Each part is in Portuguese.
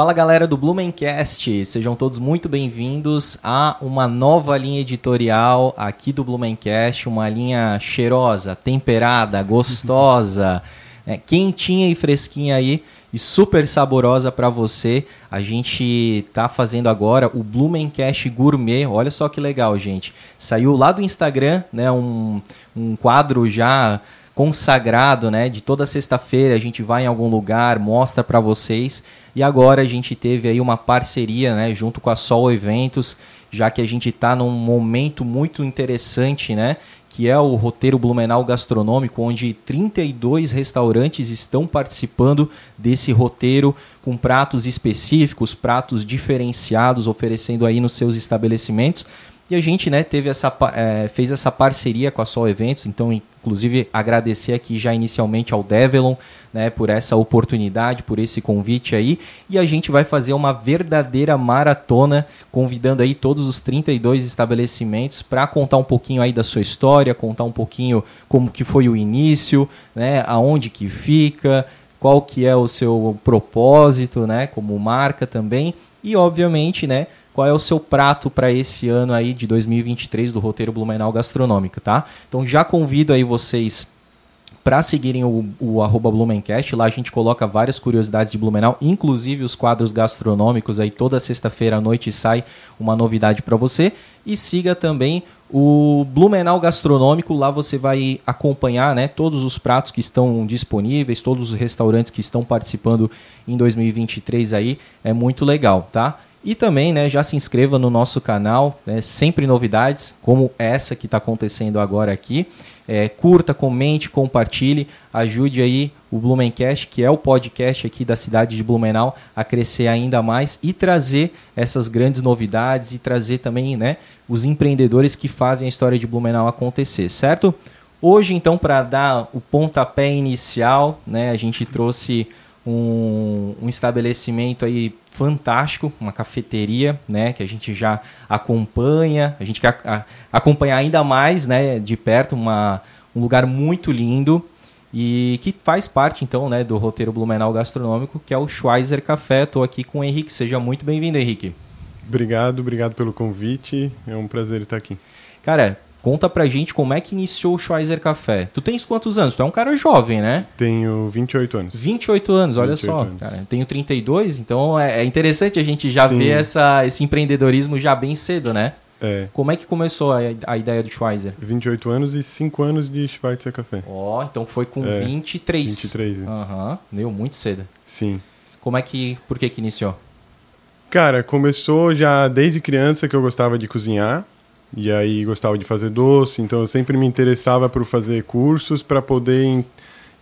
Fala galera do Blumencast, sejam todos muito bem-vindos a uma nova linha editorial aqui do Blumencast, uma linha cheirosa, temperada, gostosa, é, quentinha e fresquinha aí e super saborosa para você. A gente tá fazendo agora o Blumencast Gourmet. Olha só que legal, gente. Saiu lá do Instagram, né, um, um quadro já consagrado, né? De toda sexta-feira a gente vai em algum lugar, mostra para vocês. E agora a gente teve aí uma parceria, né, junto com a Sol Eventos, já que a gente está num momento muito interessante, né? Que é o roteiro Blumenau Gastronômico, onde 32 restaurantes estão participando desse roteiro com pratos específicos, pratos diferenciados, oferecendo aí nos seus estabelecimentos. E a gente né, teve essa, é, fez essa parceria com a Sol Eventos, então, inclusive, agradecer aqui já inicialmente ao Develon né, por essa oportunidade, por esse convite aí. E a gente vai fazer uma verdadeira maratona, convidando aí todos os 32 estabelecimentos para contar um pouquinho aí da sua história, contar um pouquinho como que foi o início, né, aonde que fica, qual que é o seu propósito, né, como marca também. E, obviamente, né, qual é o seu prato para esse ano aí de 2023 do roteiro Blumenau Gastronômico, tá? Então já convido aí vocês para seguirem o, o arroba Blumencast. Lá a gente coloca várias curiosidades de Blumenau, inclusive os quadros gastronômicos. Aí toda sexta-feira à noite sai uma novidade para você. E siga também o Blumenau Gastronômico. Lá você vai acompanhar né, todos os pratos que estão disponíveis, todos os restaurantes que estão participando em 2023 aí. É muito legal, tá? E também, né, já se inscreva no nosso canal, né, sempre novidades, como essa que está acontecendo agora aqui. É, curta, comente, compartilhe, ajude aí o Blumencast, que é o podcast aqui da cidade de Blumenau, a crescer ainda mais e trazer essas grandes novidades e trazer também né, os empreendedores que fazem a história de Blumenau acontecer, certo? Hoje, então, para dar o pontapé inicial, né, a gente trouxe um, um estabelecimento aí fantástico, uma cafeteria, né, que a gente já acompanha, a gente quer a, acompanhar ainda mais, né, de perto, uma, um lugar muito lindo e que faz parte, então, né, do roteiro Blumenau Gastronômico, que é o Schweizer Café. Estou aqui com o Henrique, seja muito bem-vindo, Henrique. Obrigado, obrigado pelo convite, é um prazer estar aqui. Cara, Conta pra gente como é que iniciou o Schweizer Café. Tu tens quantos anos? Tu é um cara jovem, né? Tenho 28 anos. 28 anos, olha 28 só. Anos. Cara, tenho 32, então é, é interessante a gente já Sim. ver essa, esse empreendedorismo já bem cedo, né? É. Como é que começou a, a ideia do Schweizer? 28 anos e 5 anos de Schweizer Café. Ó, oh, então foi com é, 23. 23, é. Aham, uhum, deu muito cedo. Sim. Como é que, por que que iniciou? Cara, começou já desde criança que eu gostava de cozinhar. E aí gostava de fazer doce, então eu sempre me interessava por fazer cursos para poder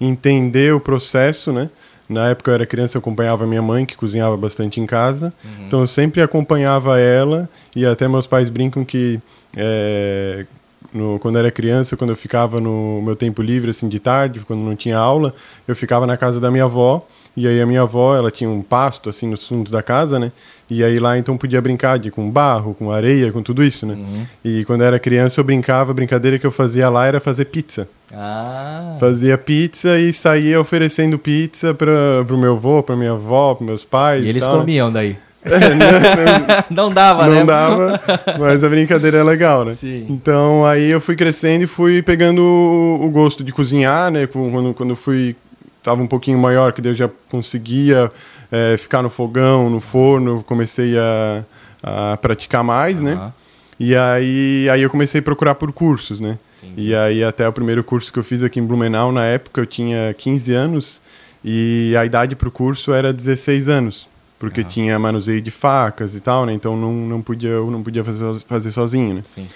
entender o processo, né? Na época eu era criança, eu acompanhava minha mãe, que cozinhava bastante em casa. Uhum. Então eu sempre acompanhava ela, e até meus pais brincam que é, no, quando era criança, quando eu ficava no meu tempo livre, assim, de tarde, quando não tinha aula, eu ficava na casa da minha avó. E aí a minha avó, ela tinha um pasto, assim, nos fundos da casa, né? E aí lá então podia brincar de, com barro, com areia, com tudo isso, né? Uhum. E quando eu era criança eu brincava, a brincadeira que eu fazia lá era fazer pizza. Ah. Fazia pizza e saía oferecendo pizza para pro meu avô, para minha avó, para meus pais. E eles tal, né? comiam daí? É, não, não, não, dava, não né? Não dava, mas a brincadeira é legal, né? Sim. Então aí eu fui crescendo e fui pegando o, o gosto de cozinhar, né? Quando, quando fui tava um pouquinho maior, que eu já conseguia é, ficar no fogão, no forno, comecei a, a praticar mais, uhum. né? E aí, aí eu comecei a procurar por cursos, né? Entendi. E aí até o primeiro curso que eu fiz aqui em Blumenau, na época eu tinha 15 anos e a idade para o curso era 16 anos, porque uhum. tinha manuseio de facas e tal, né? Então não, não podia, eu não podia fazer, fazer sozinho, né? Sim.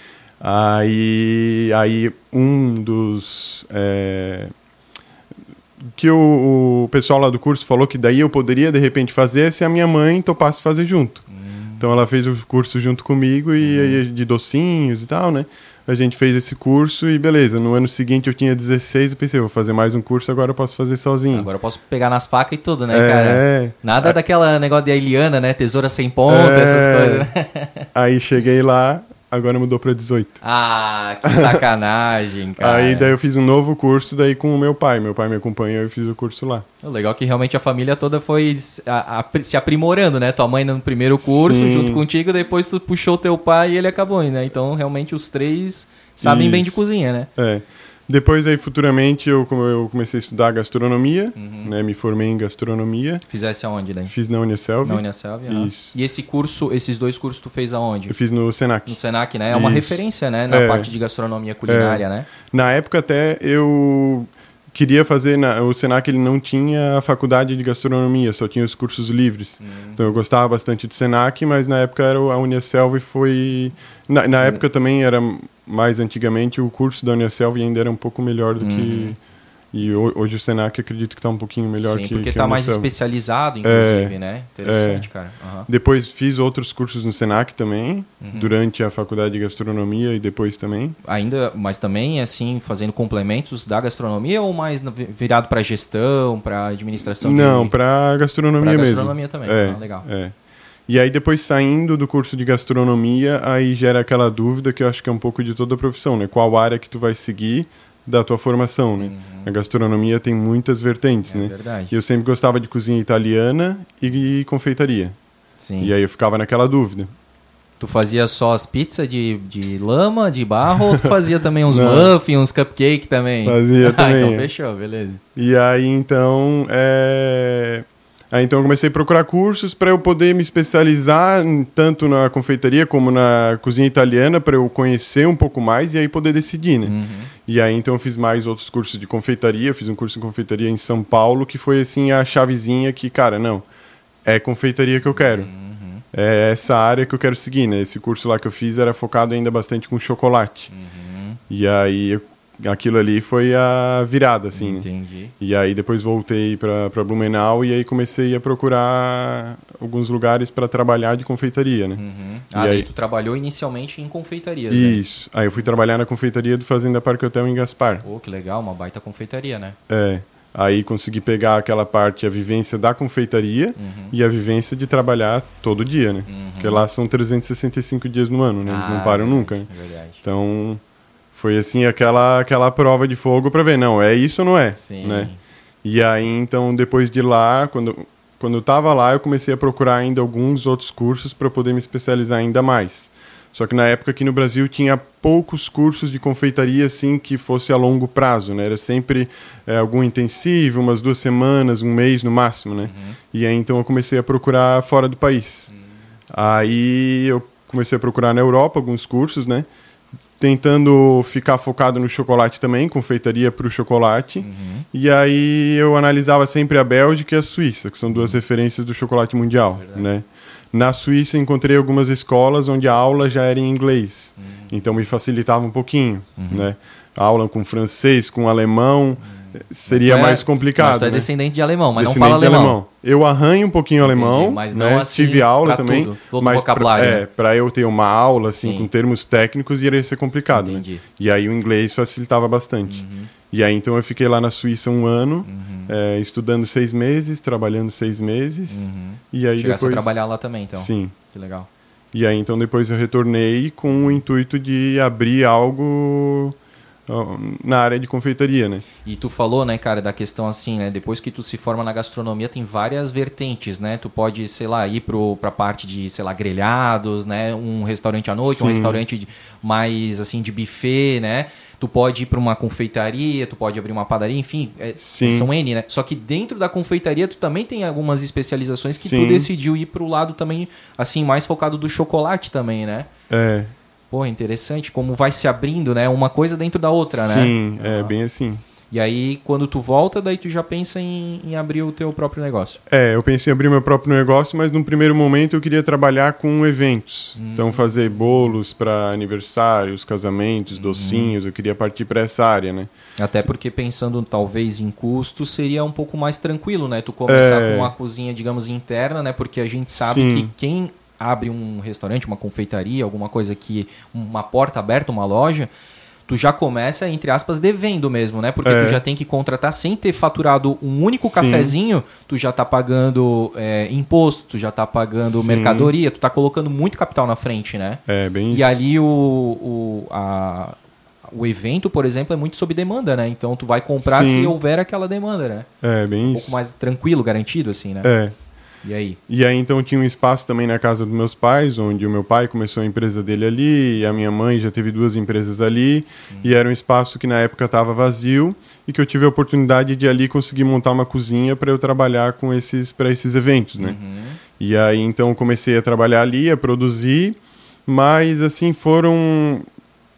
Aí, aí um dos... É, que o, o, pessoal lá do curso falou que daí eu poderia de repente fazer se a minha mãe topasse fazer junto. Hum. Então ela fez o curso junto comigo e hum. de docinhos e tal, né? A gente fez esse curso e beleza. No ano seguinte eu tinha 16 e pensei, vou fazer mais um curso, agora eu posso fazer sozinho. Agora eu posso pegar nas facas e tudo, né, é... cara? Nada é... daquela negócio de Eliana, né? Tesoura sem ponta, é... essas coisas. Né? Aí cheguei lá, agora mudou para 18. Ah, que sacanagem, cara. Aí daí eu fiz um novo curso daí com o meu pai. Meu pai me acompanhou e eu fiz o curso lá. O legal é que realmente a família toda foi se aprimorando, né? Tua mãe no primeiro curso, Sim. junto contigo, depois tu puxou teu pai e ele acabou, né? Então, realmente, os três sabem Isso. bem de cozinha, né? É. Depois aí futuramente eu, eu comecei a estudar gastronomia, uhum. né? Me formei em gastronomia. Fizesse aonde daí? Fiz na Unicelv. Na Unicelv, Isso. E esse curso, esses dois cursos tu fez aonde? Eu fiz no Senac. No Senac, né? É uma Isso. referência, né? Na é. parte de gastronomia culinária, é. né? Na época até eu queria fazer na, o Senac ele não tinha a faculdade de gastronomia só tinha os cursos livres uhum. então eu gostava bastante do Senac mas na época era a Unicelv foi na, na época também era mais antigamente o curso da Unicelv ainda era um pouco melhor do uhum. que e hoje o Senac acredito que está um pouquinho melhor Sim, que porque está mais especializado, inclusive, é, né? Interessante, é. cara. Uhum. Depois fiz outros cursos no Senac também, uhum. durante a faculdade de gastronomia e depois também. Ainda, mas também, assim, fazendo complementos da gastronomia ou mais virado para gestão, para administração? Não, para gastronomia mesmo. gastronomia também, é, ah, legal. É. E aí depois saindo do curso de gastronomia, aí gera aquela dúvida que eu acho que é um pouco de toda a profissão, né? Qual área que tu vai seguir da tua formação, né? Uhum. A gastronomia tem muitas vertentes, é né? Verdade. E eu sempre gostava de cozinha italiana e, e confeitaria. Sim. E aí eu ficava naquela dúvida. Tu fazia só as pizzas de, de lama, de barro, ou tu fazia também uns muffins, uns cupcake também? Fazia ah, também. então fechou, beleza. E aí então, é... Aí, então eu comecei a procurar cursos para eu poder me especializar tanto na confeitaria como na cozinha italiana para eu conhecer um pouco mais e aí poder decidir, né? Uhum. E aí então eu fiz mais outros cursos de confeitaria, eu fiz um curso de confeitaria em São Paulo que foi assim a chavezinha que, cara, não, é confeitaria que eu quero. Uhum. É essa área que eu quero seguir, né? Esse curso lá que eu fiz era focado ainda bastante com chocolate. Uhum. E aí eu aquilo ali foi a virada, assim, né? Entendi. Né? E aí depois voltei para Blumenau e aí comecei a procurar alguns lugares para trabalhar de confeitaria, né? Uhum. Ah, e aí tu trabalhou inicialmente em confeitarias, Isso. Né? Aí eu fui trabalhar na confeitaria do Fazenda Parque Hotel em Gaspar. Pô, que legal, uma baita confeitaria, né? É. Aí consegui pegar aquela parte, a vivência da confeitaria uhum. e a vivência de trabalhar todo dia, né? Uhum. Porque lá são 365 dias no ano, né? Eles ah, não param nunca, né? É verdade. Então foi assim aquela aquela prova de fogo para ver, não, é isso ou não é, Sim. né? E aí então depois de lá, quando quando eu estava lá, eu comecei a procurar ainda alguns outros cursos para poder me especializar ainda mais. Só que na época aqui no Brasil tinha poucos cursos de confeitaria assim que fosse a longo prazo, né? Era sempre é, algum intensivo, umas duas semanas, um mês no máximo, né? Uhum. E aí então eu comecei a procurar fora do país. Uhum. Aí eu comecei a procurar na Europa alguns cursos, né? Tentando ficar focado no chocolate também, confeitaria para o chocolate. Uhum. E aí eu analisava sempre a Bélgica e a Suíça, que são duas uhum. referências do chocolate mundial, né? Na Suíça encontrei algumas escolas onde a aula já era em inglês, uhum. então me facilitava um pouquinho, uhum. né? A aula com francês, com alemão, uhum seria é, mais complicado. Mas tu é né? descendente de alemão, mas descendente não fala alemão. alemão. Eu arranho um pouquinho Entendi, alemão, mas não né? assim, tive aula também, tudo, todo mas vocabulário. Pra, é, para eu ter uma aula assim Sim. com termos técnicos iria ser complicado, né? E aí o inglês facilitava bastante. Uhum. E aí então eu fiquei lá na Suíça um ano, uhum. é, estudando seis meses, trabalhando seis meses. Uhum. E aí Chegasse depois a trabalhar lá também, então. Sim. Que legal. E aí então depois eu retornei com o intuito de abrir algo na área de confeitaria, né? E tu falou, né, cara, da questão assim, né? Depois que tu se forma na gastronomia, tem várias vertentes, né? Tu pode, sei lá, ir pro, pra parte de, sei lá, grelhados, né? Um restaurante à noite, Sim. um restaurante de, mais, assim, de buffet, né? Tu pode ir para uma confeitaria, tu pode abrir uma padaria, enfim, é, são N, né? Só que dentro da confeitaria tu também tem algumas especializações que Sim. tu decidiu ir pro lado também, assim, mais focado do chocolate também, né? É. Pô, interessante como vai se abrindo, né? Uma coisa dentro da outra, Sim, né? Sim, é bem assim. E aí, quando tu volta, daí tu já pensa em, em, abrir o teu próprio negócio. É, eu pensei em abrir meu próprio negócio, mas num primeiro momento eu queria trabalhar com eventos. Hum. Então, fazer bolos para aniversários, casamentos, hum. docinhos, eu queria partir para essa área, né? Até porque pensando talvez em custos, seria um pouco mais tranquilo, né? Tu começar é... com uma cozinha, digamos, interna, né? Porque a gente sabe Sim. que quem abre um restaurante, uma confeitaria, alguma coisa que uma porta aberta, uma loja, tu já começa, entre aspas, devendo mesmo, né? Porque É. tu já tem que contratar sem ter faturado um único Sim. cafezinho, tu já tá pagando é, imposto, tu já tá pagando Sim. mercadoria, tu tá colocando muito capital na frente, né? É, bem E isso. ali o, o, a- o evento, por exemplo, é muito sob demanda, né? Então tu vai comprar Sim. se houver aquela demanda, né? É, bem Um isso. pouco mais tranquilo, garantido, assim, né? É. E aí? E aí então tinha um espaço também na casa dos meus pais, onde o meu pai começou a empresa dele ali, e a minha mãe já teve duas empresas ali, e era um espaço que na época estava vazio e que eu tive a oportunidade de ali conseguir montar uma cozinha para eu trabalhar com esses para esses eventos, né? E aí então comecei a trabalhar ali, a produzir, mas assim foram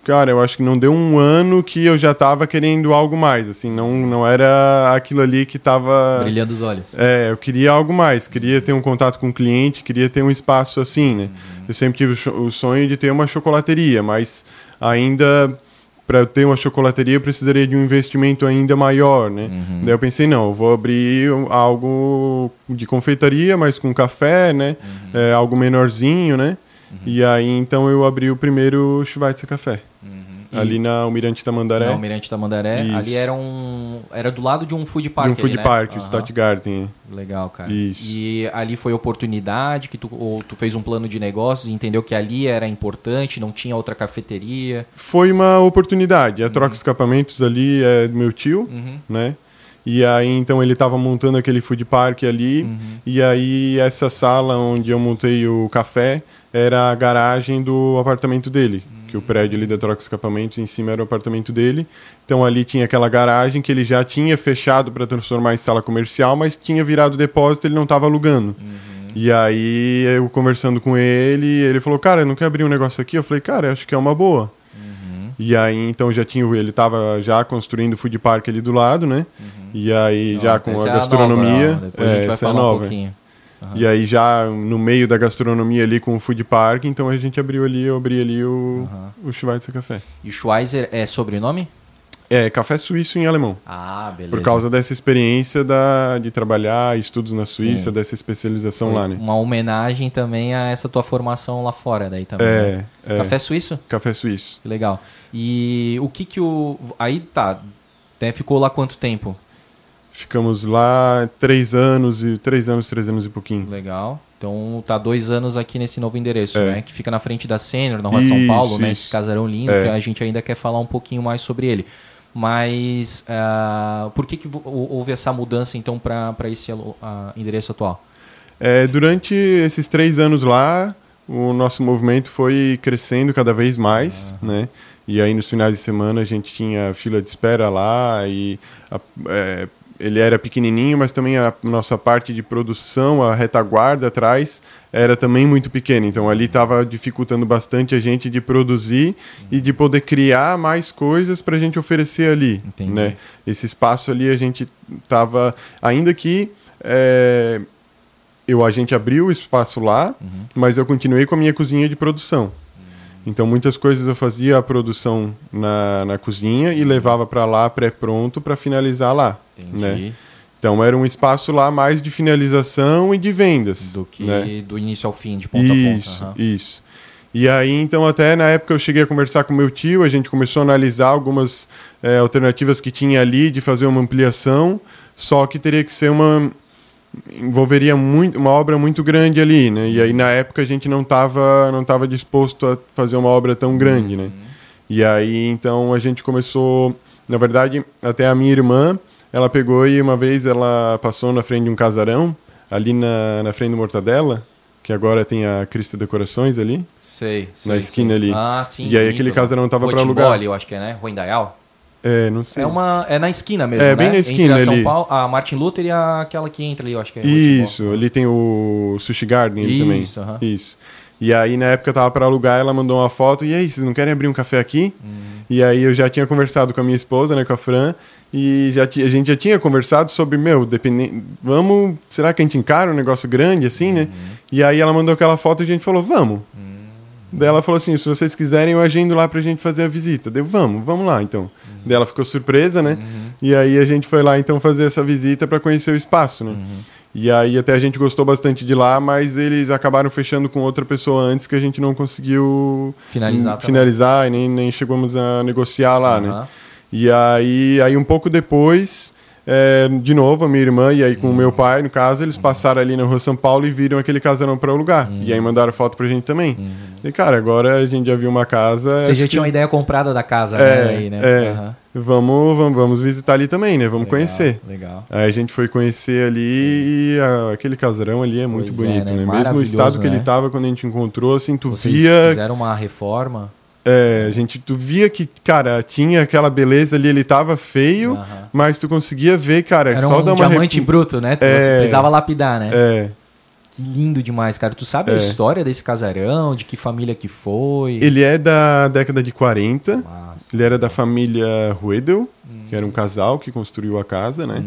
Cara, eu acho que não deu um ano que eu já tava querendo algo mais, assim, não, não era aquilo ali que tava... Brilhando os olhos. É, eu queria algo mais, queria ter um contato com o cliente, queria ter um espaço assim, né? Eu sempre tive o sonho de ter uma chocolateria, mas ainda para ter uma chocolateria eu precisaria de um investimento ainda maior, né? Daí eu pensei, não, eu vou abrir algo de confeitaria, mas com café, né? É, algo menorzinho, né? E aí então eu abri o primeiro Schweitzer Café, E- ali na Almirante Tamandaré. Na Almirante Tamandaré. Isso. Ali era um. Era do lado de um food park. de um ali, food né? park, o Aham. Stadtgarten. Legal, cara. Isso. E ali foi oportunidade que tu, ou tu fez um plano de negócios e entendeu que ali era importante, não tinha outra cafeteria. Foi uma oportunidade. A Troca Escapamentos ali é do meu tio, Uhum. né? E aí, então, ele estava montando aquele food park ali. Uhum. E aí, essa sala onde eu montei o café era a garagem do apartamento dele. Que o prédio ali da Troca Escapamentos em cima era o apartamento dele. Então, ali tinha aquela garagem que ele já tinha fechado para transformar em sala comercial, mas tinha virado depósito ele não estava alugando. E aí, eu conversando com ele, ele falou: Cara, não quer abrir um negócio aqui? Eu falei: Cara, acho que é uma boa. E aí, então, já tinha, ele estava já construindo o food park ali do lado, né? E aí, já Ó, com a é gastronomia. nova, ó. Depois a gente é, vai essa é falar um nova. pouquinho. Aham. E aí, já no meio da gastronomia ali com o food park, então a gente abriu ali, eu abri ali o, o Schweitzer Café. E o Schweizer é sobrenome? É, café suíço em alemão. Ah, beleza. Por causa dessa experiência da, de trabalhar, estudos na Suíça, Sim. dessa especialização Foi lá, né? Uma homenagem também a essa tua formação lá fora daí também. né? É, é. Café suíço? Café suíço. Que legal. E o que que o... Aí tá, né, ficou lá quanto tempo? Ficamos lá três anos e três anos, três anos e pouquinho. Legal. Então tá dois anos aqui nesse novo endereço, É. né? Que fica na frente da Sênior, na rua São Isso, Paulo, né? isso. Esse casarão lindo, É. que a gente ainda quer falar um pouquinho mais sobre ele. Mas ah, por que, que houve essa mudança então para esse ah, endereço atual? É, durante esses três anos lá, o nosso movimento foi crescendo cada vez mais, né? E aí nos finais de semana a gente tinha fila de espera lá e a- é, ele era pequenininho, mas também a nossa parte de produção, a retaguarda atrás, era também muito pequena. Então ali estava dificultando bastante a gente de produzir e de poder criar mais coisas para a gente oferecer ali, Entendi. né? Esse espaço ali a gente estava, ainda que é, eu a gente abriu o espaço lá, mas eu continuei com a minha cozinha de produção. Então muitas coisas eu fazia a produção na, na cozinha e levava para lá pré-pronto para finalizar lá. Entendi. Né? Então era um espaço lá mais de finalização e de vendas. Do que né? do início ao fim, de ponta Isso, a ponta. Aham. isso. E aí, então, até na época eu cheguei a conversar com meu tio, a gente começou a analisar algumas eh, alternativas que tinha ali de fazer uma ampliação, só que teria que ser uma envolveria muito uma obra muito grande ali, né? E aí na época a gente não estava não tava disposto a fazer uma obra tão grande, né? E aí então a gente começou, na verdade, até a minha irmã, ela pegou e uma vez ela passou na frente de um casarão ali na, na frente do Mortadela, que agora tem a Crista Decorações ali. Sei, sei. Na esquina sei. ali. Ah, sim. E aí bonito, aquele casarão tava Rotimbó alugar. ali, eu acho que é, né? Rua Indaial. É, não sei. É, uma, é na esquina mesmo, É, né? bem na esquina Entre a São ali. Paulo, a Martin Luther e a, aquela que entra ali, eu acho que é. Isso, ali tem o Sushi Garden ali também. Isso, aham. Isso. E aí, na época, eu tava para alugar, ela mandou uma foto. E aí, vocês não querem abrir um café aqui? Uhum. E aí, eu já tinha conversado com a minha esposa, né, com a Fran. E já ti- a gente já tinha conversado sobre, meu, dependendo... Vamos... Será que a gente encara um negócio grande, assim, né? Uhum. E aí, ela mandou aquela foto e a gente falou, vamos. Daí ela falou assim, se vocês quiserem, eu agendo lá pra gente fazer a visita. Deu, vamos, vamos lá, então. Daí ela ficou surpresa, né? E aí a gente foi lá, então, fazer essa visita para conhecer o espaço, né? E aí até a gente gostou bastante de lá, mas eles acabaram fechando com outra pessoa antes que a gente não conseguiu Finalizar hum, finalizar e nem, nem chegamos a negociar lá, né? Aham. E aí, aí um pouco depois, é, de novo, a minha irmã e aí com o meu pai, no caso, eles passaram ali na rua São Paulo e viram aquele casarão para alugar. E aí mandaram foto pra gente também. E cara, agora a gente já viu uma casa. Você já que- tinha uma ideia comprada da casa, É, né? Aí, né? é. Vamos, vamos, vamos visitar ali também, né? Vamos Legal, conhecer. Legal. Aí a gente foi conhecer ali e ah, aquele casarão ali é muito Pois é, bonito, né? né? Mesmo o estado que né? ele tava quando a gente encontrou, assim, tu Vocês via. fizeram uma reforma. É, a gente, tu via que, cara, tinha aquela beleza ali, ele tava feio, Aham. mas tu conseguia ver, cara, Era só um dar uma. diamante rep- bruto, né? Tu- Você É. precisava lapidar, né? É. Que lindo demais, cara. Tu sabe a É. história desse casarão? De que família que foi? Ele é da década de 40. Massa. Ele era da família Ruedel, Uhum. que era um casal que construiu a casa, né?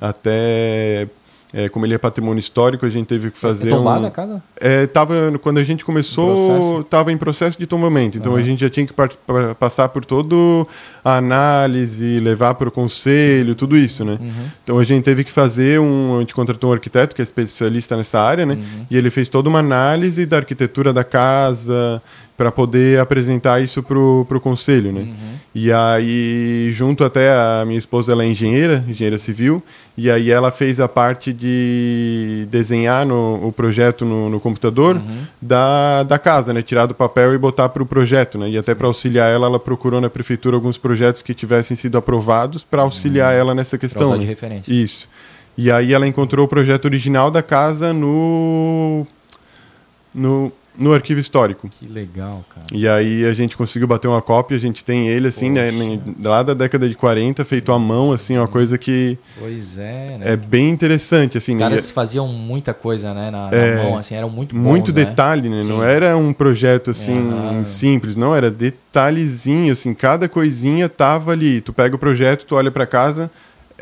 Até. É, como ele é patrimônio histórico, a gente teve que fazer é tombada um... a casa? É, tava, quando a gente começou, estava em processo de tombamento. Então Aham. a gente já tinha que passar por toda a análise, levar para o conselho, tudo isso, né? Uhum. Então a gente teve que fazer um. A gente contratou um arquiteto que é especialista nessa área, né? Uhum. E ele fez toda uma análise da arquitetura da casa para poder apresentar isso pro, pro conselho, né? Uhum. E aí, junto até a minha esposa, ela é engenheira, engenheira civil, e aí ela fez a parte de desenhar no, o projeto no, no computador Uhum. da, da casa, né? Tirar do papel e botar para o projeto, né? E até para auxiliar ela, ela procurou na prefeitura alguns projetos que tivessem sido aprovados para auxiliar ela nessa Uhum. Pra questão. usar né? de referência. Isso. E aí ela encontrou o projeto original da casa no no, no arquivo histórico. Que legal, cara. E aí a gente conseguiu bater uma cópia, a gente tem ele assim, né, nem- lá da década de 40, feito à mão, assim, uma coisa que Pois é, né? é bem interessante, assim, Os né? caras faziam muita coisa, né? Na, na É. mão, assim, eram muito bons, muito né? detalhe, né? Sim. Não era um projeto assim simples, não, era detalhezinho, assim, cada coisinha tava ali. Tu pega o projeto, tu olha pra casa,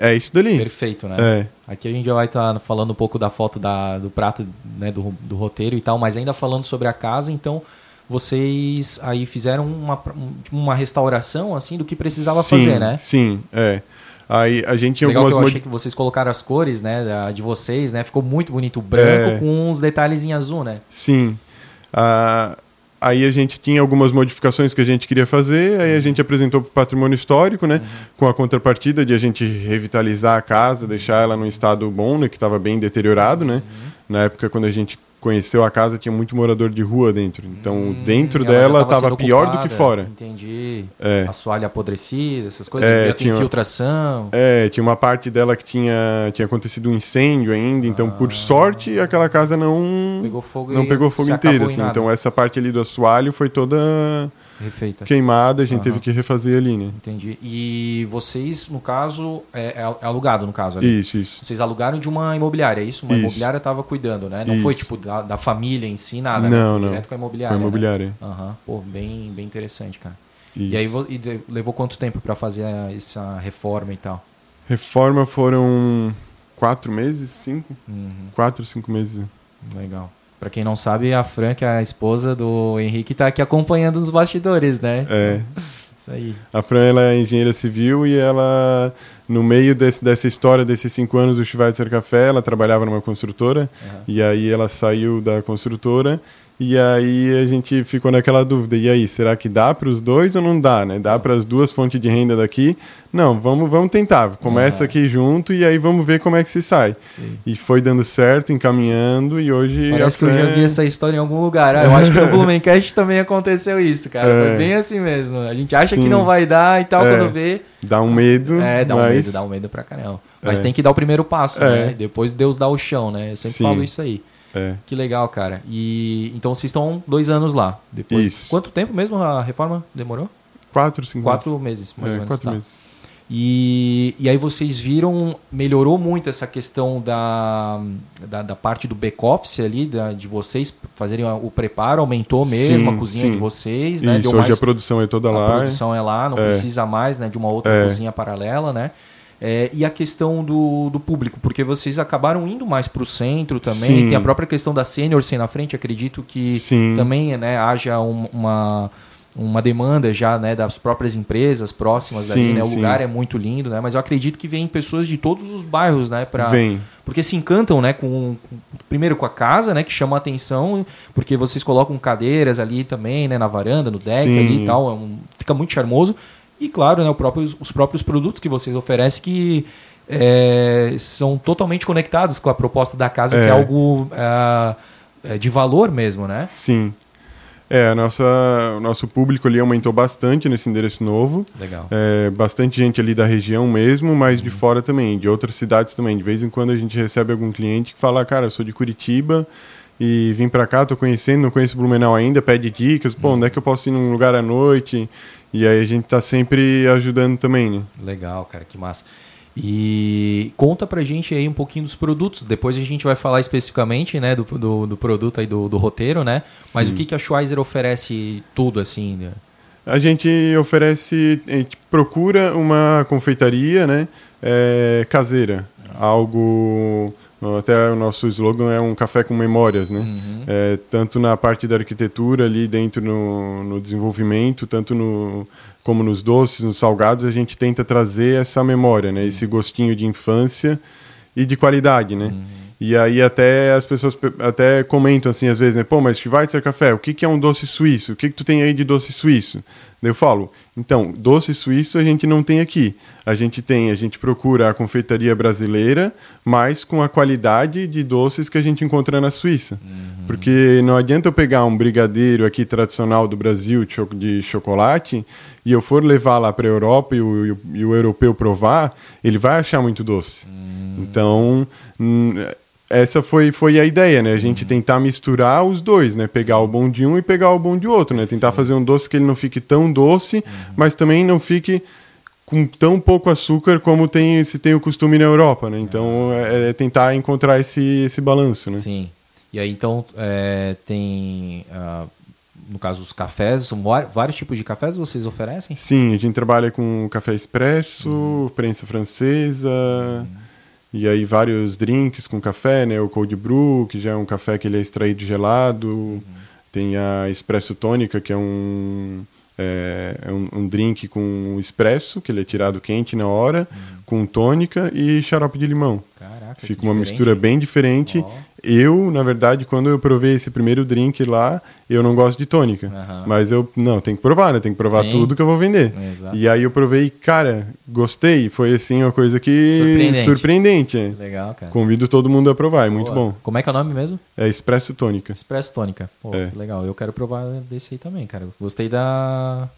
é isso dali. Perfeito, né? É. Aqui a gente já vai estar falando um pouco da foto da, do prato, né, do, do roteiro e tal, mas ainda falando sobre a casa, então vocês aí fizeram uma, uma restauração, assim, do que precisava sim, fazer, né? Sim, é. Aí a gente tinha Legal que algumas eu achei que vocês colocaram as cores, né, da- de vocês, né? Ficou muito bonito, o branco É. com uns detalhes em azul, né? Sim. Ah, aí a gente tinha algumas modificações que a gente queria fazer, aí a gente apresentou para o patrimônio histórico, né? Com a contrapartida de a gente revitalizar a casa, deixar ela num estado bom, né? Que estava bem deteriorado, né? Na época, quando a gente conheceu a casa, tinha muito morador de rua dentro. Então, dentro Hum, já dela tava estava pior do ocupada, que fora. Entendi. É. Assoalho apodrecido, essas coisas. É, tinha- infiltração. É, tinha uma parte dela que tinha, tinha acontecido um incêndio ainda, então, por sorte, aquela casa não Ah. Pegou fogo não pegou fogo em assim. Então, essa parte ali do assoalho foi toda Refeita. queimada, a gente Aham. teve que refazer ali, né? Entendi. E vocês, no caso, é, é alugado, no caso, ali. Isso, isso. Vocês alugaram de uma imobiliária, é isso? Uma Isso. imobiliária estava cuidando, né? Não foi Isso. tipo da, da família em si, nada, né? Não, Foi não. direto com a imobiliária. Foi né? imobiliária. Aham. Pô, bem, bem interessante, cara. Isso. E aí e levou quanto tempo para fazer a- essa reforma e tal? Reforma foram quatro meses, cinco? Uhum, Quatro, cinco meses. legal. Pra quem não sabe, a Fran, que é a esposa do Henrique, tá aqui acompanhando nos bastidores, né? É. Isso aí. A Fran ela é engenheira civil e ela, no meio desse, dessa história desses cinco anos do Schweitzer Café, ela trabalhava numa construtora Aham. e aí ela saiu da construtora e aí a gente ficou naquela dúvida. E aí, será que dá para os dois ou não dá, né? Dá para as duas fontes de renda daqui? Não, vamos, vamos tentar. Começa Aham. aqui junto e aí vamos ver como é que se sai. Sim. E foi dando certo, encaminhando e hoje Parece a que eu já Fran- vi essa história em algum lugar. Ah, eu acho que no Blumencast também aconteceu isso, cara. É. Foi bem assim mesmo. A gente acha que Sim. não vai dar e tal, É. quando vê. dá um medo, É, dá um mas... medo, dá um medo pra caramba. Mas É. tem que dar o primeiro passo, É. né? Depois Deus dá o chão, né? Eu sempre Sim. falo isso aí. É. Que legal, cara. E então vocês estão dois anos lá. Depois. Isso. Quanto tempo mesmo a reforma demorou? Quatro, cinco Quatro meses. meses, mais É, ou menos. quatro tá. meses. E, e aí vocês viram, melhorou muito essa questão da, da, da parte do back-office ali, da, de vocês fazerem o preparo, aumentou mesmo Sim, a cozinha sim. de vocês, né? Isso, hoje a produção é toda a lá. produção é lá, não É. precisa mais né, de uma outra É. cozinha paralela, né? É, e a questão do, do público, porque vocês acabaram indo mais para o centro também, Sim. tem a própria questão da sênior ser na frente, acredito que Sim. também né, haja um- uma, uma demanda já né, das próprias empresas próximas Sim, ali, né? O sim. lugar é muito lindo, né? Mas eu acredito que vem pessoas de todos os bairros, né? Pra, Vem. porque se encantam, né, com, com- primeiro com a casa, né, que chama a atenção, porque vocês colocam cadeiras ali também, né, na varanda, no deck Sim. ali e tal, é um- fica muito charmoso. E claro, né, o próprio- os próprios produtos que vocês oferecem que é, são totalmente conectados com a proposta da casa, que é É. algo ah, é, de valor mesmo, né? Sim. É, nossa, o nosso público ali aumentou bastante nesse endereço novo. Legal. É, bastante gente ali da região mesmo, mas de fora também, de outras cidades também. De vez em quando a gente recebe algum cliente que fala, cara, eu sou de Curitiba e vim pra cá, tô conhecendo, não conheço Blumenau ainda, pede dicas, pô, onde é que eu posso ir num lugar à noite? E aí a gente tá sempre ajudando também, né? Legal, cara, que massa. E conta pra gente aí um pouquinho dos produtos. Depois a gente vai falar especificamente, né, do, do, do produto aí do, do roteiro, né? Mas Sim. o que, que a Schweizer oferece tudo assim? né? A gente oferece, a gente procura uma confeitaria, né, é, caseira, algo, até o nosso slogan é um café com memórias, né, Uhum. É, tanto na parte da arquitetura ali dentro no, no desenvolvimento, tanto no como nos doces, nos salgados, a gente tenta trazer essa memória, né, esse gostinho de infância e de qualidade, né. E aí até as pessoas pe- até comentam assim às vezes, né? Pô, mas Schweitzer Café, o que, que é um doce suíço? O que, que tu tem aí de doce suíço? Daí eu falo, então, doce suíço a gente não tem aqui. A gente tem, a gente procura a confeitaria brasileira, mas com a qualidade de doces que a gente encontra na Suíça. Porque não adianta eu pegar um brigadeiro aqui tradicional do Brasil de cho- de chocolate e eu for levar lá para a Europa e o, e o- e o europeu provar, ele vai achar muito doce. Então, hum, essa foi, foi a ideia, né? A gente tentar misturar os dois, né? Pegar o bom de um e pegar o bom de outro, né? Tentar fazer um doce que ele não fique tão doce, mas também não fique com tão pouco açúcar como tem se tem o costume na Europa, né? Então, é, é tentar encontrar esse, esse balanço, né? Sim. E aí então é, tem, ah, no caso, os cafés, são vários tipos de cafés vocês oferecem? Sim, a gente trabalha com café expresso, prensa francesa, e aí vários drinks com café, né? O cold brew, que já é um café que ele é extraído gelado. Tem a espresso tônica, que é um, é, é um, um drink com expresso, que ele é tirado quente na hora, com tônica e xarope de limão. Caraca, Fica uma diferente. mistura bem diferente. Ó. Eu, na verdade, quando eu provei esse primeiro drink lá, eu não gosto de tônica. Aham. Mas eu, não, tem que provar, né? Tem que provar Sim. tudo que eu vou vender. Exato. E aí eu provei, cara, gostei. Foi assim uma coisa que Surpreendente. surpreendente. é. Legal, cara. Convido todo mundo a provar, é muito Boa. bom. Como é que é o nome mesmo? É espresso tônica. Expresso Tônica. Pô, É. legal. Eu quero provar desse aí também, cara. Gostei da,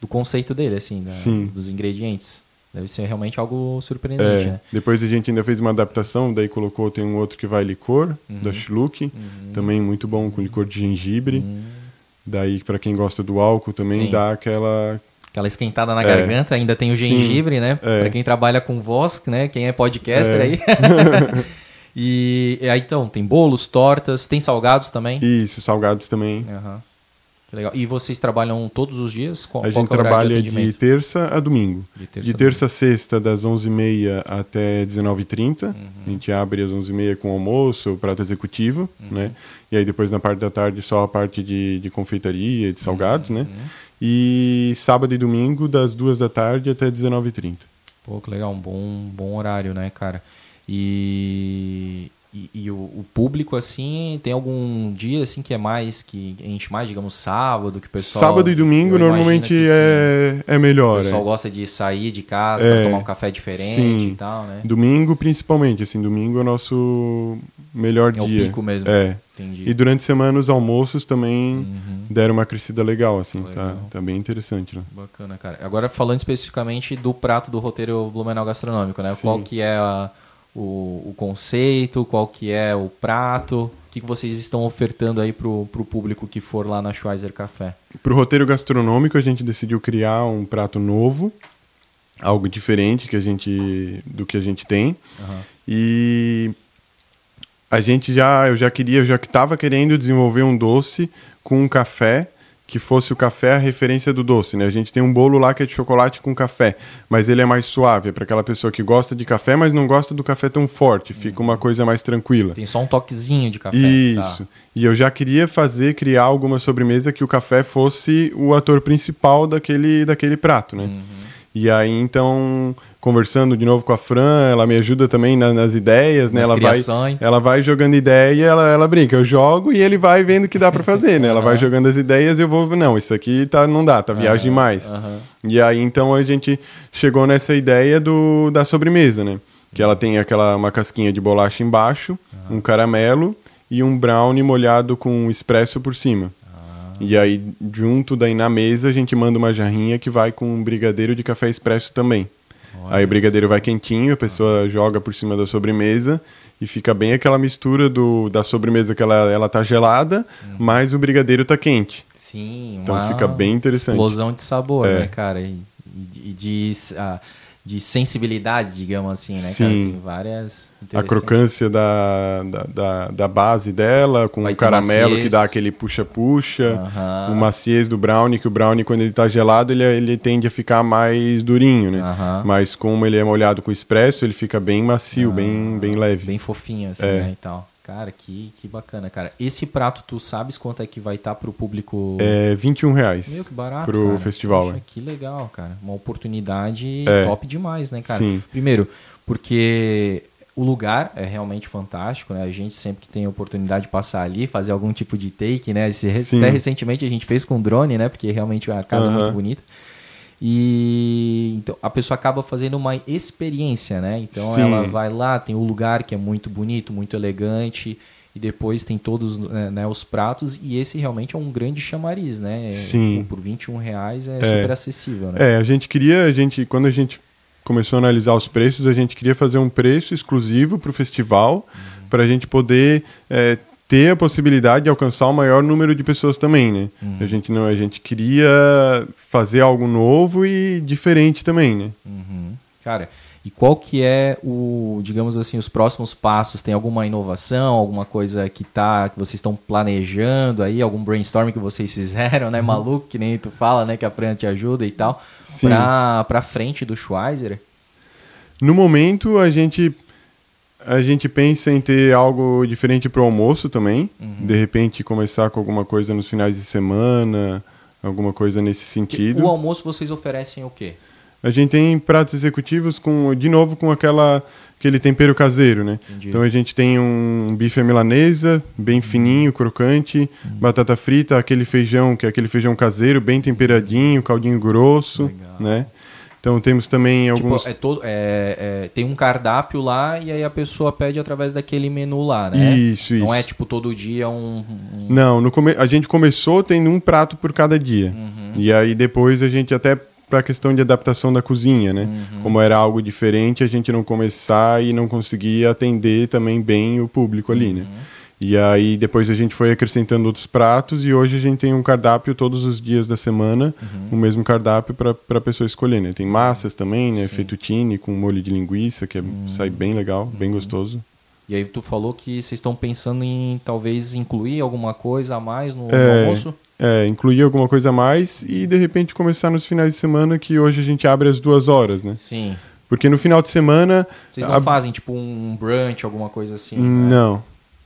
do conceito dele, assim, da- dos ingredientes. Deve ser realmente algo surpreendente, É, né? Depois a gente ainda fez uma adaptação, daí colocou, tem um outro que vai licor, Uhum. da Schluck, também muito bom, com licor de gengibre. Hum, Daí, para quem gosta do álcool, também Sim. dá aquela aquela esquentada na É. garganta, ainda tem o Sim. gengibre, né? É. Pra quem trabalha com voz, né? Quem é podcaster É. aí. e, aí, então, tem bolos, tortas, tem salgados também? Isso, salgados também. Aham. Legal. E vocês trabalham todos os dias? Qual, A gente é trabalha de, atendimento? terça a domingo. De terça De a terça a sexta, das 11h30 até 19h30. Uhum. A gente abre às 11h30 com almoço, prato executivo, Uhum. né? E aí depois na parte da tarde só a parte de, de confeitaria, de salgados, Uhum. né? E sábado e domingo das 2 da tarde até 19h30. Pô, que legal, um bom, bom horário, né, cara? E, e, e o, o público, assim, tem algum dia, assim, que é mais, que enche mais, digamos, sábado, que o pessoal... Sábado e domingo normalmente que, sim, é, é O melhor. pessoal é. gosta de sair de casa É, tomar um café diferente sim. e tal, né? Domingo principalmente, assim, domingo é o nosso melhor É o dia. pico mesmo. É. Entendi. E durante a semana os almoços também Uhum. deram uma crescida legal, assim, tá, Legal. tá bem interessante, né? Bacana, cara. Agora falando especificamente do prato do roteiro Blumenau Gastronômico, né? Sim. Qual que é a- o, o conceito, qual que é o prato, o que, que vocês estão ofertando aí pro, pro público que for lá na Schweizer Café? Pro roteiro gastronômico, a gente decidiu criar um prato novo, algo diferente que a gente, do que a gente tem. Aham. E a gente já, eu já queria, eu já estava querendo desenvolver um doce com um café que fosse o café a referência do doce, né? A gente tem um bolo lá que é de chocolate com café, mas ele é mais suave, é para aquela pessoa que gosta de café, mas não gosta do café tão forte, fica uma coisa mais tranquila. Tem só um toquezinho de café. Isso. Tá. E eu já queria fazer, criar alguma sobremesa que o café fosse o ator principal daquele, daquele prato, né? Uhum. E aí, então, conversando de novo com a Fran, ela me ajuda também na- nas ideias, né? Nas Ela vai, criações. ela vai jogando ideia e ela, ela brinca. Eu jogo e ele vai vendo o que dá pra fazer, né? Ela vai Aham. jogando as ideias e eu vou, não, isso aqui tá, não dá, tá viagem demais. aham. E aí, então, a gente chegou nessa ideia do, da sobremesa, né? Que ela tem aquela, uma casquinha de bolacha embaixo, um caramelo e um brownie molhado com espresso por cima. E aí, junto daí na mesa, a gente manda uma jarrinha que vai com um brigadeiro de café expresso também. Aí o brigadeiro vai quentinho, a pessoa joga por cima da sobremesa e fica bem aquela mistura do, da sobremesa que ela, ela tá gelada, mas o brigadeiro tá quente. Sim, Então fica bem interessante. Explosão de sabor, É. né, cara? E, e- e de, ah, de sensibilidade, digamos assim, né, cara? Sim. Tem várias. A crocância da, da, da, da base dela, com Vai o caramelo maciez. que dá aquele puxa-puxa, Aham. o maciez do brownie, que o brownie, quando ele tá gelado, ele, ele tende a ficar mais durinho, né? Mas como ele é molhado com espresso, ele fica bem macio, bem, bem leve. Bem fofinho, assim, É. né, e tal. Cara, que, que bacana, cara. Esse prato, tu sabes quanto é que vai estar pro público? É 21 reais Meu, que barato, pro cara. festival. Poxa, né? que legal, cara. Uma oportunidade É. top demais, né, cara? Sim. Primeiro, porque o lugar é realmente fantástico, né? A gente sempre que tem a oportunidade de passar ali, fazer algum tipo de take, né? Esse, até recentemente a gente fez com drone, né? Porque realmente a casa é muito bonita. E então a pessoa acaba fazendo uma experiência, né? Então Sim. ela vai lá, tem o lugar que é muito bonito, muito elegante, e depois tem todos né, né, os pratos, e esse realmente é um grande chamariz, né? Sim. Por 21 reais é, É. super acessível, né? É, a gente queria, a gente, quando a gente começou a analisar os preços, a gente queria fazer um preço exclusivo para o festival, para a gente poder é, ter a possibilidade de alcançar o maior número de pessoas também, né? A gente não, a gente queria fazer algo novo e diferente também, né? Uhum. Cara, e qual que é o, digamos assim, os próximos passos? Tem alguma inovação, alguma coisa que tá, que vocês estão planejando aí, algum brainstorming que vocês fizeram, né? Maluco, que nem tu fala, né? Que a Fran te ajuda e tal. Pra, pra frente do Schweizer. No momento, a gente a gente pensa em ter algo diferente para o almoço também. De repente, começar com alguma coisa nos finais de semana, alguma coisa nesse sentido. O almoço vocês oferecem o quê? A gente tem pratos executivos com, de novo, com aquela aquele tempero caseiro, né? Entendi. Então a gente tem um bife à milanesa, bem fininho, crocante, batata frita, aquele feijão, que é aquele feijão caseiro, bem temperadinho, caldinho grosso, Legal. né? Então temos também alguns Tipo, é todo, é, é, tem um cardápio lá e aí a pessoa pede através daquele menu lá, né? Isso, Não isso. é tipo todo dia um. um- Não, no come... a gente começou tendo um prato por cada dia. Uhum. E aí depois a gente até para a questão de adaptação da cozinha, né? Uhum. Como era algo diferente, a gente não começar e não conseguia atender também bem o público ali, né? Uhum. E aí depois a gente foi acrescentando outros pratos e hoje a gente tem um cardápio todos os dias da semana, Uhum. o mesmo cardápio para a pessoa escolher, né? Tem massas também, né? Fettuccine com molho de linguiça, que é, Uhum. sai bem legal, bem gostoso. E aí tu falou que vocês estão pensando em talvez incluir alguma coisa a mais no, no É, almoço? É, incluir alguma coisa a mais e de repente começar nos finais de semana, que hoje a gente abre às duas horas, né? Sim. Porque no final de semana. Vocês não a- fazem tipo um brunch, alguma coisa assim? né?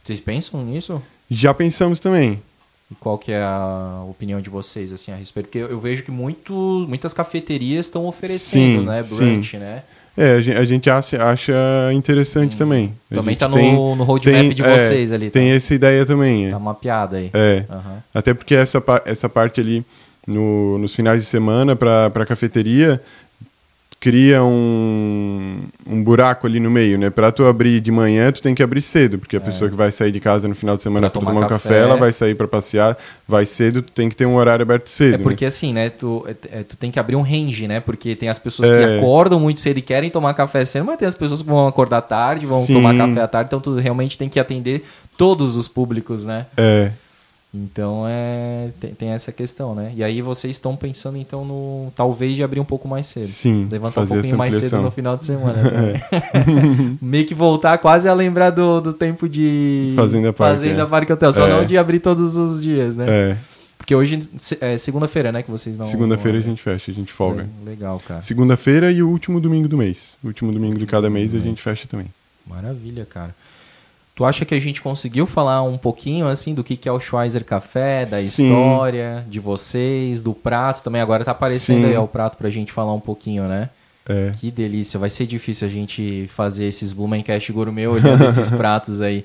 Vocês pensam nisso? Já pensamos também. E qual que é a opinião de vocês assim a respeito? Porque eu vejo que muitos, muitas cafeterias estão oferecendo, Sim, né, sim. brunch, né? É, a gente, a gente acha, acha interessante também. A Também gente tá no- no roadmap de é, vocês ali, Tem tá? essa ideia também. É. Tá mapeado aí. É. Aham. Até porque essa, essa parte ali no, nos finais de semana para a cafeteria cria um, um buraco ali no meio, né? Para tu abrir de manhã, tu tem que abrir cedo, porque a pessoa que vai sair de casa no final de semana É. Pra para tomar tomar um café, café. ela vai sair para passear, vai cedo, tu tem que ter um horário aberto cedo. É né? porque assim, né, tu, é- é- tu tem que abrir um range, né? Porque tem as pessoas que É. acordam muito cedo e querem tomar café cedo, mas tem as pessoas que vão acordar tarde, vão Sim. tomar café à tarde, então tu realmente tem que atender todos os públicos, né? É, Então é tem, tem essa questão, né? E aí vocês estão pensando então no talvez de abrir um pouco mais cedo. Sim, Levantar um pouquinho mais cedo no final de semana. né? Meio que voltar quase a lembrar do, do tempo de Fazenda Park, Fazenda é. Parque Hotel, só É. não de abrir todos os dias, né? é. Porque hoje é segunda-feira, né? Que vocês não. Segunda-feira a gente fecha, a gente folga. Legal, cara. Segunda-feira e o último domingo do mês. O último domingo de cada mês a gente fecha também. Maravilha, cara. Tu acha que a gente conseguiu falar um pouquinho assim do que, é o Schweizer Café, da Sim. história de vocês, do prato também? Agora tá aparecendo Sim. aí o prato pra gente falar um pouquinho, né? É. Que delícia. Vai ser difícil a gente fazer esses Blumencast Gourmet olhando esses pratos aí.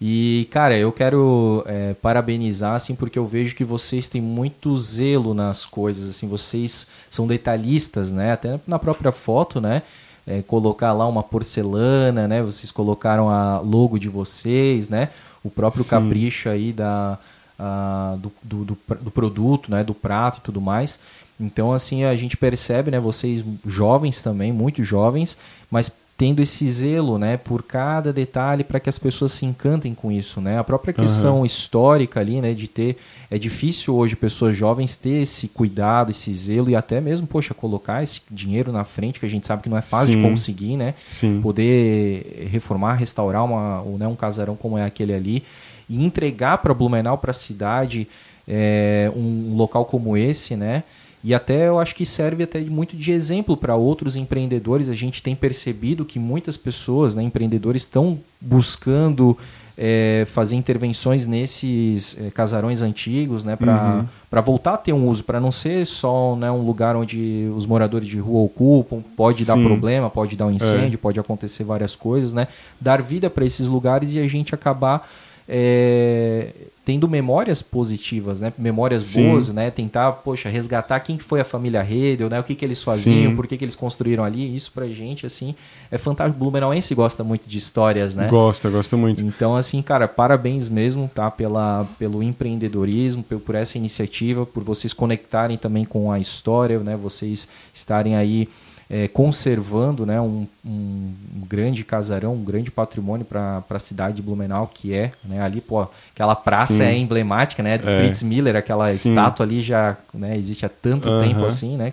E, cara, eu quero é, parabenizar, assim, porque eu vejo que vocês têm muito zelo nas coisas, assim, vocês são detalhistas, né? Até na própria foto, né? É, colocar lá uma porcelana, né? Vocês colocaram a logo de vocês, né? O próprio Sim. capricho aí da, a, do, do, do, do, produto, né? Do prato e tudo mais. Então, assim, a gente percebe, né? Vocês jovens também, muito jovens, mas tendo esse zelo, né, por cada detalhe para que as pessoas se encantem com isso, né? A própria questão uhum. histórica ali, né, de ter é difícil hoje pessoas jovens ter esse cuidado, esse zelo e até mesmo, poxa, colocar esse dinheiro na frente, que a gente sabe que não é fácil Sim. de conseguir, né? Sim. Poder reformar, restaurar uma, né, um casarão como é aquele ali e entregar para Blumenau, para a cidade, é, um local como esse, né? E até eu acho que serve até muito de exemplo para outros empreendedores. A gente tem percebido que muitas pessoas, né, empreendedores, estão buscando é, fazer intervenções nesses é, casarões antigos, né, para uhum. voltar a ter um uso, para não ser só né, um lugar onde os moradores de rua ocupam, pode Sim. dar problema, pode dar um incêndio, é. pode acontecer várias coisas, né, dar vida para esses lugares e a gente acabar é, tendo memórias positivas, né? Memórias Sim. boas, né? Tentar, poxa, resgatar quem foi a família Redel, né? O que, que eles faziam, Sim. por que, que eles construíram ali. Isso pra gente, assim, é fantástico. O Blumenauense gosta muito de histórias, né? Gosta, gosta muito. Então, assim, cara, parabéns mesmo, tá? Pela, pelo empreendedorismo, por, por essa iniciativa, por vocês conectarem também com a história, né? Vocês estarem aí é, conservando né, um, um, grande casarão, um grande patrimônio para a cidade de Blumenau, que é né, ali, pô, aquela praça Sim. é emblemática, né, do é. Fritz Miller, aquela Sim. estátua ali já né, existe há tanto uhum. tempo assim, né,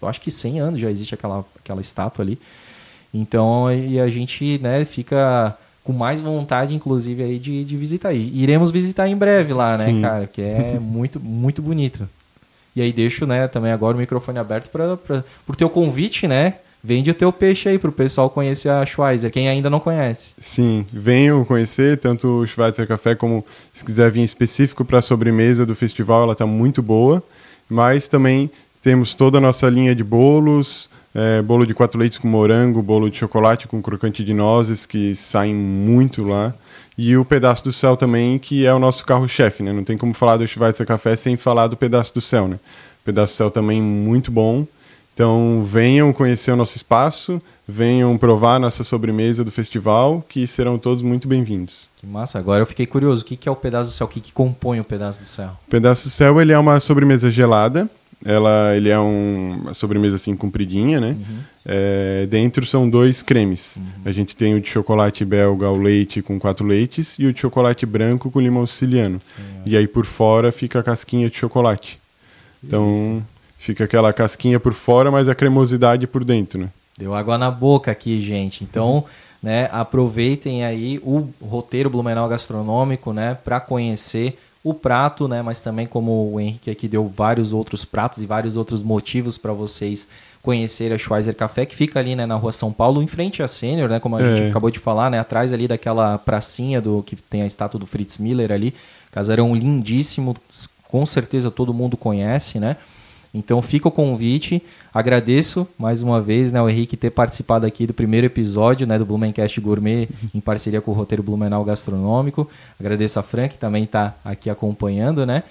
eu acho que 100 anos já existe aquela, aquela estátua ali. Então, e a gente né, fica com mais vontade, inclusive, aí de, de visitar. E iremos visitar em breve lá, né, Sim. cara? Que é muito, muito bonito. E aí deixo, né, também agora o microfone aberto para o teu convite, né? Vende o teu peixe aí para o pessoal conhecer a Schweizer, quem ainda não conhece. Sim, venham conhecer tanto o Schweizer Café como se quiser vir específico para a sobremesa do festival, ela está muito boa. Mas também temos toda a nossa linha de bolos, é, bolo de quatro leites com morango, bolo de chocolate com crocante de nozes, que saem muito lá. E o Pedaço do Céu também, que é o nosso carro-chefe, né? Não tem como falar do Schweizer Café sem falar do Pedaço do Céu, né? O Pedaço do Céu também muito bom. Então venham conhecer o nosso espaço, venham provar nossa sobremesa do festival, que serão todos muito bem-vindos. Que massa! Agora eu fiquei curioso, o que é o Pedaço do Céu? O que, que compõe o Pedaço do Céu? O Pedaço do Céu ele é uma sobremesa gelada, ela, ele é um, uma sobremesa assim compridinha, né? Uhum. É, dentro são dois cremes. Uhum. A gente tem o de chocolate belga ao leite com quatro leites e o de chocolate branco com limão siciliano. Sim, é. E aí por fora fica a casquinha de chocolate. Então Isso. fica aquela casquinha por fora, mas a cremosidade por dentro, né? Deu água na boca aqui, gente. Então, uhum. né, aproveitem aí o roteiro Blumenau Gastronômico, né, para conhecer o prato, né? Mas também como o Henrique aqui deu vários outros pratos e vários outros motivos para vocês conhecerem a Schweizer Café, que fica ali né, na rua São Paulo, em frente à Sênior, né? Como a é. gente acabou de falar, né? Atrás ali daquela pracinha do que tem a estátua do Fritz Miller ali. Casarão lindíssimo, com certeza todo mundo conhece, né? Então fica o convite. Agradeço mais uma vez né, o Henrique ter participado aqui do primeiro episódio né, do Blumencast Gourmet em parceria com o roteiro Blumenau Gastronômico. Agradeço a Fran, que também está aqui acompanhando, né?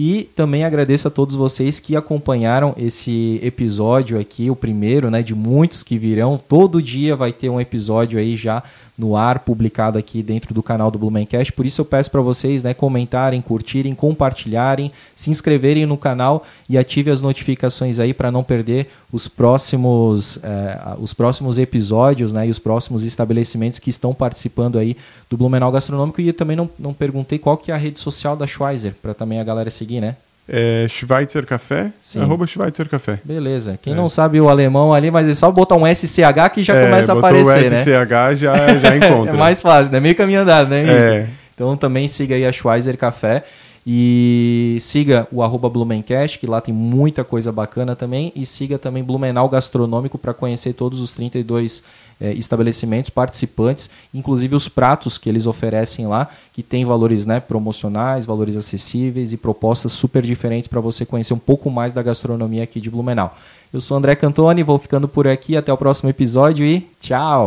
E também agradeço a todos vocês que acompanharam esse episódio aqui, o primeiro, né, de muitos que virão. Todo dia vai ter um episódio aí já no ar, publicado aqui dentro do canal do Blumencast. Por isso eu peço para vocês né, comentarem, curtirem, compartilharem, se inscreverem no canal e ative as notificações aí para não perder os próximos, eh, os próximos episódios né, e os próximos estabelecimentos que estão participando aí do Blumenau Gastronômico. E também não, não perguntei qual que é a rede social da Schweizer, para também a galera seguir, né? É Schweitzer Café, Sim. arroba Schweitzer Café. Beleza. Quem é. não sabe o alemão ali, mas é só botar um SCH que já é, começa a aparecer, o SCH já, já encontra. é mais fácil, né? Meio caminho andado, né? É. Então também siga aí a Schweizer Café. E siga o arroba Blumencast, que lá tem muita coisa bacana também. E siga também Blumenau Gastronômico para conhecer todos os 32 é, estabelecimentos participantes, inclusive os pratos que eles oferecem lá, que tem valores né, promocionais, valores acessíveis e propostas super diferentes para você conhecer um pouco mais da gastronomia aqui de Blumenau. Eu sou André Cantoni, vou ficando por aqui. Até o próximo episódio e tchau!